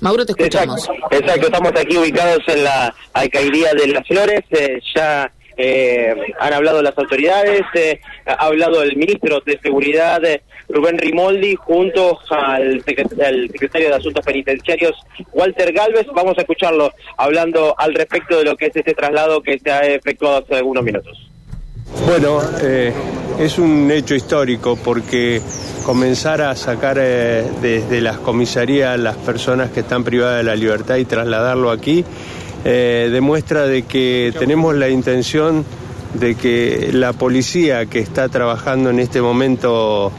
Mauro, te escuchamos. Exacto, estamos aquí ubicados en la alcaldía de Las Flores, eh, ya eh, han hablado las autoridades, eh, ha hablado el ministro de Seguridad, Rubén Rimoldi, junto al, secretario de Asuntos Penitenciarios, Walter Galvez. Vamos a escucharlo hablando al respecto de lo que es este traslado que se ha efectuado hace algunos minutos. Bueno, es un hecho histórico porque comenzar a sacar desde las comisarías las personas que están privadas de la libertad y trasladarlo aquí eh, demuestra de que tenemos la intención de que la policía que está trabajando en este momento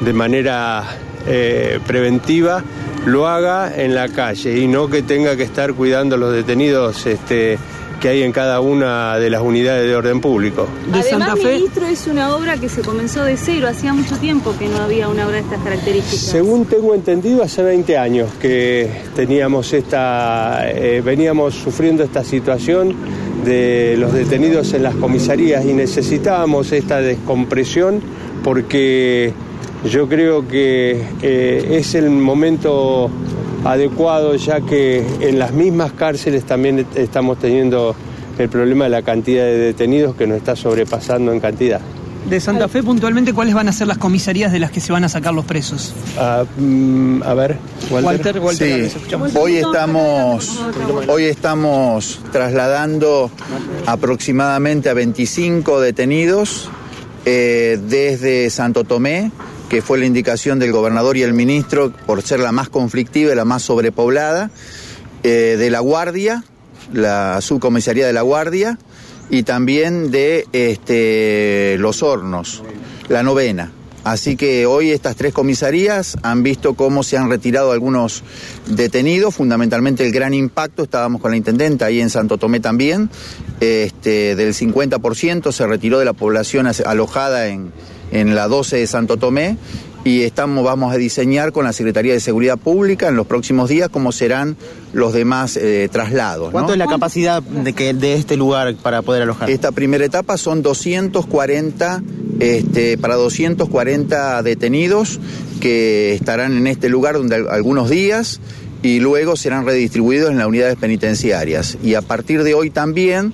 de manera eh, preventiva lo haga en la calle y no que tenga que estar cuidando a los detenidos este, que hay en cada una de las unidades de orden público. De Además, ministro, es una obra que se comenzó de cero, hacía mucho tiempo que no había una obra de estas características. Según tengo entendido, hace 20 años que teníamos esta, eh, veníamos sufriendo esta situación de los detenidos en las comisarías y necesitábamos esta descompresión porque yo creo que eh, es el momento adecuado ya que en las mismas cárceles también estamos teniendo el problema de la cantidad de detenidos que nos está sobrepasando en cantidad. De Santa Fe, puntualmente, ¿cuáles van a ser las comisarías de las que se van a sacar los presos? Ah, mm, a ver, Walter. Walter, sí. Hoy estamos, hoy estamos trasladando aproximadamente a 25 detenidos eh, desde Santo Tomé que fue la indicación del gobernador y el ministro por ser la más conflictiva y la más sobrepoblada, eh, de la Guardia, la subcomisaría de la Guardia, y también de este, Los Hornos, la novena. Así que hoy estas tres comisarías han visto cómo se han retirado algunos detenidos, fundamentalmente el gran impacto, estábamos con la intendenta ahí en Santo Tomé también, este, del 50% se retiró de la población alojada en, en la 12 de Santo Tomé y estamos, vamos a diseñar con la Secretaría de Seguridad Pública en los próximos días cómo serán los demás eh, traslados. ¿Cuánto es la capacidad de, que, de este lugar para poder alojar? Esta primera etapa son 240, este, para 240 detenidos que estarán en este lugar algunos días y luego serán redistribuidos en las unidades penitenciarias. Y a partir de hoy también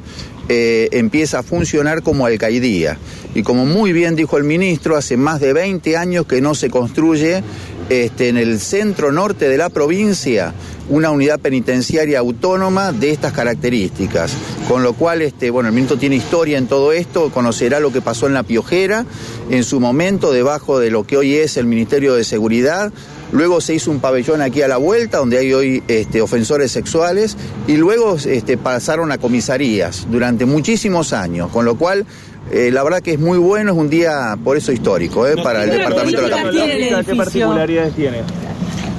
eh, empieza a funcionar como alcaidía. Y como muy bien dijo el ministro, hace más de 20 años que no se construye este, en el centro norte de la provincia una unidad penitenciaria autónoma de estas características. Con lo cual, este, bueno, el ministro tiene historia en todo esto, conocerá lo que pasó en La Piojera, en su momento, debajo de lo que hoy es el Ministerio de Seguridad, Luego se hizo un pabellón aquí a la vuelta, donde hay hoy este, ofensores sexuales, y luego este, pasaron a comisarías durante muchísimos años, con lo cual eh, la verdad que es muy bueno, es un día por eso histórico eh, para el departamento de la capital. ¿Qué particularidades tiene?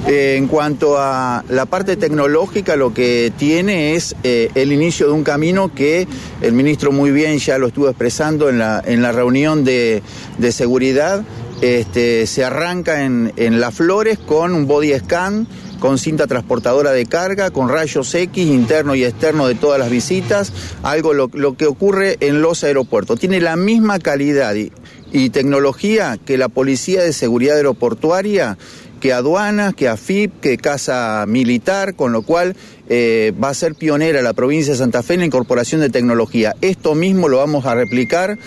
Eh, en cuanto a la parte tecnológica, lo que tiene es el inicio de un camino que el ministro muy bien ya lo estuvo expresando en la, en la reunión de, de seguridad, este, se arranca en, Las Flores con un body scan, con cinta transportadora de carga, con rayos X interno y externo de todas las visitas, algo lo, que ocurre en los aeropuertos. Tiene la misma calidad y, tecnología que la Policía de Seguridad Aeroportuaria que aduanas, que AFIP, que Casa Militar, con lo cual eh, va a ser pionera la provincia de Santa Fe en la incorporación de tecnología. Esto mismo lo vamos a replicar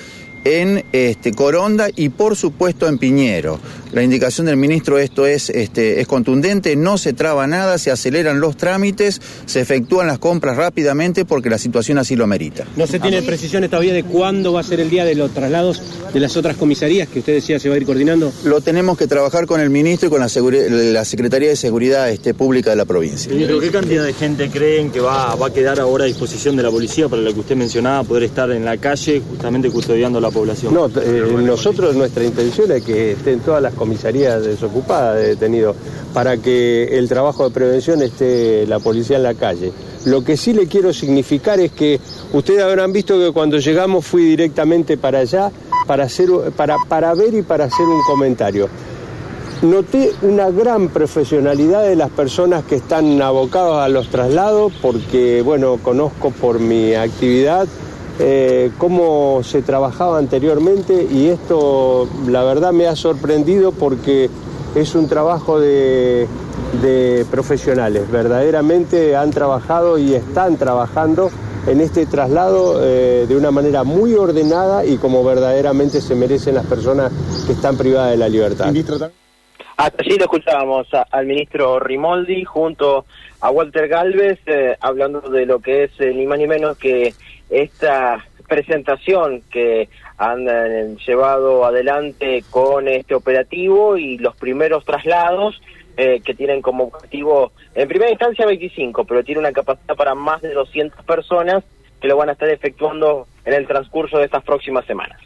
en este, Coronda y por supuesto en Piñero. La indicación del ministro esto es, este, es contundente, no se traba nada, se aceleran los trámites, se efectúan las compras rápidamente porque la situación así lo merita. ¿No se tiene precisiones todavía de cuándo va a ser el día de los traslados de las otras comisarías que usted decía se va a ir coordinando? Lo tenemos que trabajar con el ministro y con la, la Secretaría de Seguridad este, Pública de la provincia. Ministro, ¿qué cantidad de gente creen que va, va a quedar ahora a disposición de la policía para lo que usted mencionaba, poder estar en la calle justamente custodiando la población? No, eh, nosotros nuestra intención es que estén todas las comisarías desocupadas de detenidos para que el trabajo de prevención esté la policía en la calle. Lo que sí le quiero significar es que ustedes habrán visto que cuando llegamos fui directamente para allá para, hacer, para, para ver y para hacer un comentario. Noté una gran profesionalidad de las personas que están abocadas a los traslados porque, bueno, conozco por mi actividad eh, cómo se trabajaba anteriormente y esto la verdad me ha sorprendido porque es un trabajo de, profesionales, verdaderamente han trabajado y están trabajando en este traslado eh, de una manera muy ordenada y como verdaderamente se merecen las personas que están privadas de la libertad. Hasta allí lo escuchábamos a- al ministro Rimoldi junto a Walter Galvez eh, hablando de lo que es eh, ni más ni menos que esta presentación que han eh, llevado adelante con este operativo y los primeros traslados que tienen como objetivo en primera instancia 25, pero tiene una capacidad para más de 200 personas que lo van a estar efectuando en el transcurso de estas próximas semanas.